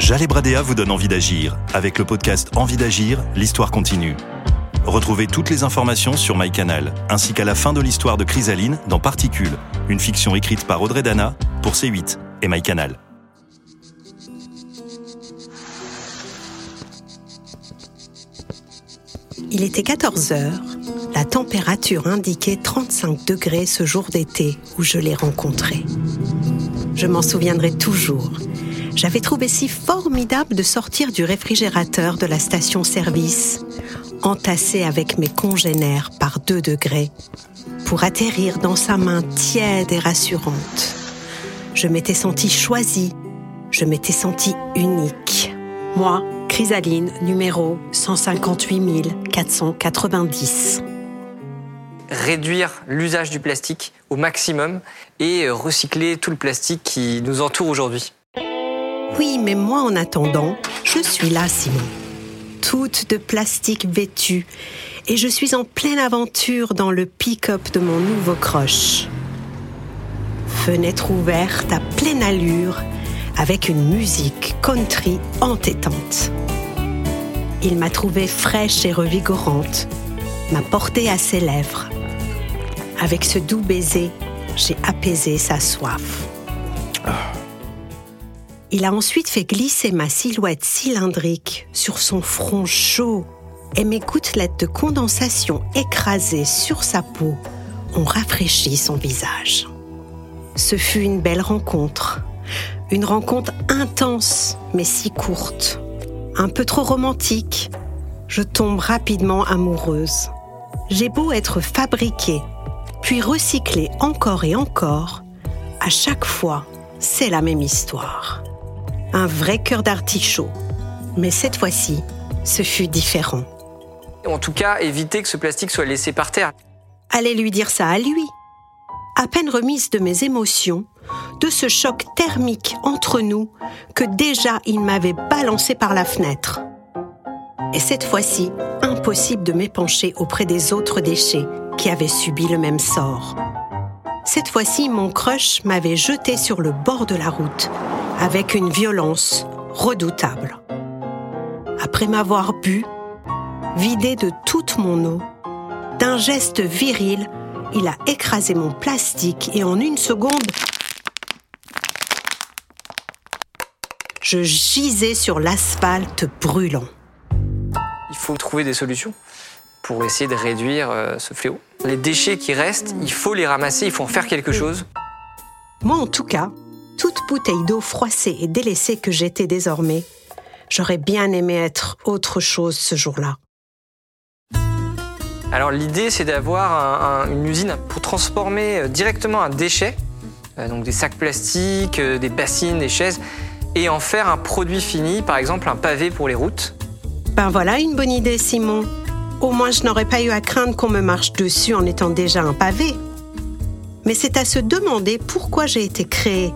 Jalé Bradéa vous donne envie d'agir. Avec le podcast Envie d'agir, l'histoire continue. Retrouvez toutes les informations sur MyCanal, ainsi qu'à la fin de l'histoire de Chrysaline dans Particules, une fiction écrite par Audrey Dana pour C8 et MyCanal. Il était 14 heures. La température indiquait 35 degrés ce jour d'été où je l'ai rencontré. Je m'en souviendrai toujours. J'avais trouvé si formidable de sortir du réfrigérateur de la station-service, entassé avec mes congénères par 2 degrés, pour atterrir dans sa main tiède et rassurante. Je m'étais sentie choisie, je m'étais sentie unique. Moi, Chrysaline, numéro 158 490 réduire l'usage du plastique au maximum et recycler tout le plastique qui nous entoure aujourd'hui. Oui, mais moi en attendant, je suis là, Simon. Toute de plastique vêtue. Et je suis en pleine aventure dans le pick-up de mon nouveau croche. Fenêtre ouverte à pleine allure, avec une musique country entêtante. Il m'a trouvée fraîche et revigorante, m'a portée à ses lèvres. Avec ce doux baiser, j'ai apaisé sa soif. Il a ensuite fait glisser ma silhouette cylindrique sur son front chaud et mes gouttelettes de condensation écrasées sur sa peau ont rafraîchi son visage. Ce fut une belle rencontre, une rencontre intense mais si courte, un peu trop romantique. Je tombe rapidement amoureuse. J'ai beau être fabriquée, puis recyclée encore et encore, à chaque fois, c'est la même histoire un vrai cœur d'artichaut. Mais cette fois-ci, ce fut différent. En tout cas, éviter que ce plastique soit laissé par terre. Allez lui dire ça à lui. À peine remise de mes émotions, de ce choc thermique entre nous, que déjà il m'avait balancé par la fenêtre. Et cette fois-ci, impossible de m'épancher auprès des autres déchets qui avaient subi le même sort. Cette fois-ci, mon crush m'avait jeté sur le bord de la route avec une violence redoutable. Après m'avoir bu, vidé de toute mon eau, d'un geste viril, il a écrasé mon plastique et en une seconde, je gisais sur l'asphalte brûlant. Il faut trouver des solutions pour essayer de réduire euh, ce fléau. Les déchets qui restent, il faut les ramasser, il faut en faire quelque chose. Moi, en tout cas, toute bouteille d'eau froissée et délaissée que j'étais désormais, j'aurais bien aimé être autre chose ce jour-là. Alors l'idée, c'est d'avoir une usine pour transformer euh, directement un déchet, euh, donc des sacs plastiques, euh, des bassines, des chaises, et en faire un produit fini, par exemple un pavé pour les routes. Ben voilà une bonne idée, Simon. Au moins, je n'aurais pas eu à craindre qu'on me marche dessus en étant déjà un pavé. Mais c'est à se demander pourquoi j'ai été créée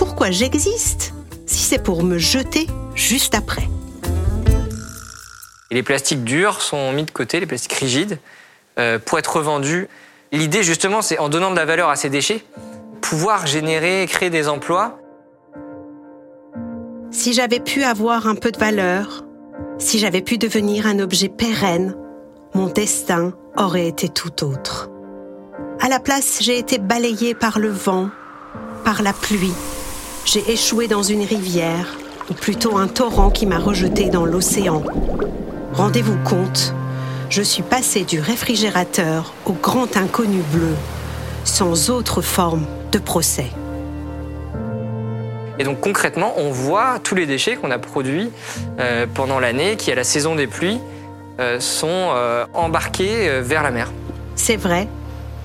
pourquoi j'existe si c'est pour me jeter juste après Les plastiques durs sont mis de côté, les plastiques rigides, euh, pour être revendus. L'idée justement, c'est en donnant de la valeur à ces déchets, pouvoir générer, créer des emplois. Si j'avais pu avoir un peu de valeur, si j'avais pu devenir un objet pérenne, mon destin aurait été tout autre. À la place, j'ai été balayée par le vent, par la pluie, j'ai échoué dans une rivière, ou plutôt un torrent qui m'a rejeté dans l'océan. Rendez-vous compte, je suis passé du réfrigérateur au grand inconnu bleu, sans autre forme de procès. Et donc concrètement, on voit tous les déchets qu'on a produits euh, pendant l'année, qui à la saison des pluies euh, sont euh, embarqués vers la mer. C'est vrai,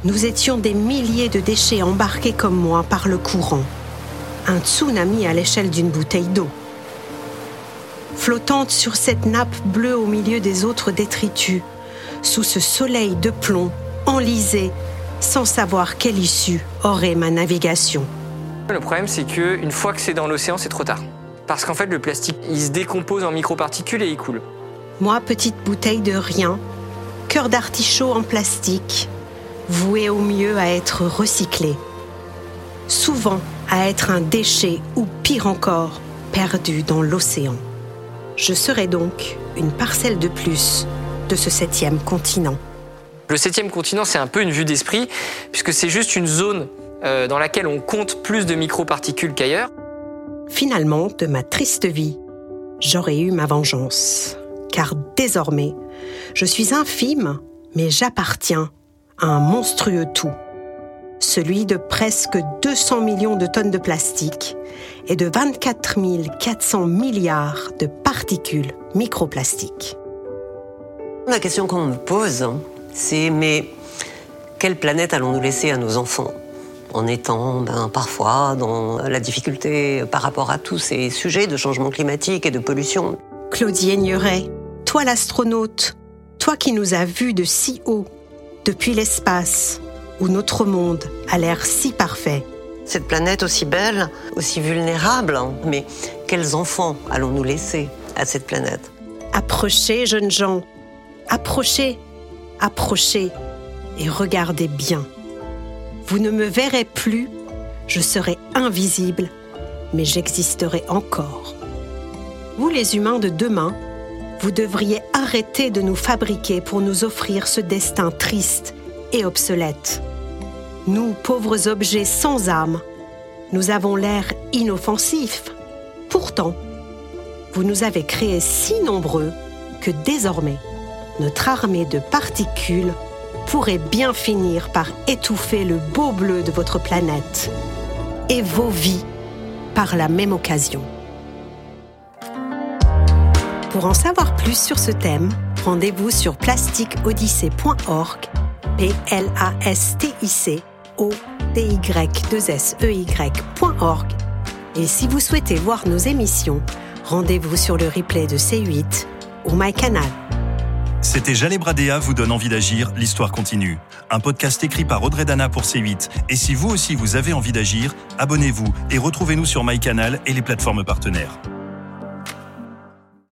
nous étions des milliers de déchets embarqués comme moi par le courant un tsunami à l'échelle d'une bouteille d'eau. Flottante sur cette nappe bleue au milieu des autres détritus, sous ce soleil de plomb, enlisé, sans savoir quelle issue aurait ma navigation. Le problème, c'est qu'une fois que c'est dans l'océan, c'est trop tard. Parce qu'en fait, le plastique, il se décompose en microparticules et il coule. Moi, petite bouteille de rien, cœur d'artichaut en plastique, voué au mieux à être recyclé. Souvent, à être un déchet ou pire encore, perdu dans l'océan. Je serai donc une parcelle de plus de ce septième continent. Le septième continent, c'est un peu une vue d'esprit, puisque c'est juste une zone euh, dans laquelle on compte plus de microparticules qu'ailleurs. Finalement, de ma triste vie, j'aurais eu ma vengeance. Car désormais, je suis infime, mais j'appartiens à un monstrueux tout. Celui de presque 200 millions de tonnes de plastique et de 24 400 milliards de particules microplastiques. La question qu'on me pose, c'est mais quelle planète allons-nous laisser à nos enfants en étant ben, parfois dans la difficulté par rapport à tous ces sujets de changement climatique et de pollution? Claudie Aigneret, toi l'astronaute, toi qui nous as vus de si haut, depuis l'espace, où notre monde a l'air si parfait. Cette planète aussi belle, aussi vulnérable, mais quels enfants allons-nous laisser à cette planète? Approchez, jeunes gens, approchez, approchez et regardez bien. Vous ne me verrez plus, je serai invisible, mais j'existerai encore. Vous les humains de demain, vous devriez arrêter de nous fabriquer pour nous offrir ce destin triste et. Nous, pauvres objets sans âme, nous avons l'air inoffensifs. Pourtant, vous nous avez créés si nombreux que désormais, notre armée de particules pourrait bien finir par étouffer le beau bleu de votre planète et vos vies par la même occasion. Pour en savoir plus sur ce thème, rendez-vous sur plastiqueodyssée.org p-l-a-s-t-i-c-o-t-y-2-s-e-y.org. Et si vous souhaitez voir nos émissions, rendez-vous sur le replay de C8 ou MyCanal. C'était Jalé Bradéa vous donne envie d'agir, l'histoire continue. Un podcast écrit par Audrey Dana pour C8. Et si vous aussi vous avez envie d'agir, abonnez-vous et retrouvez-nous sur MyCanal et les plateformes partenaires.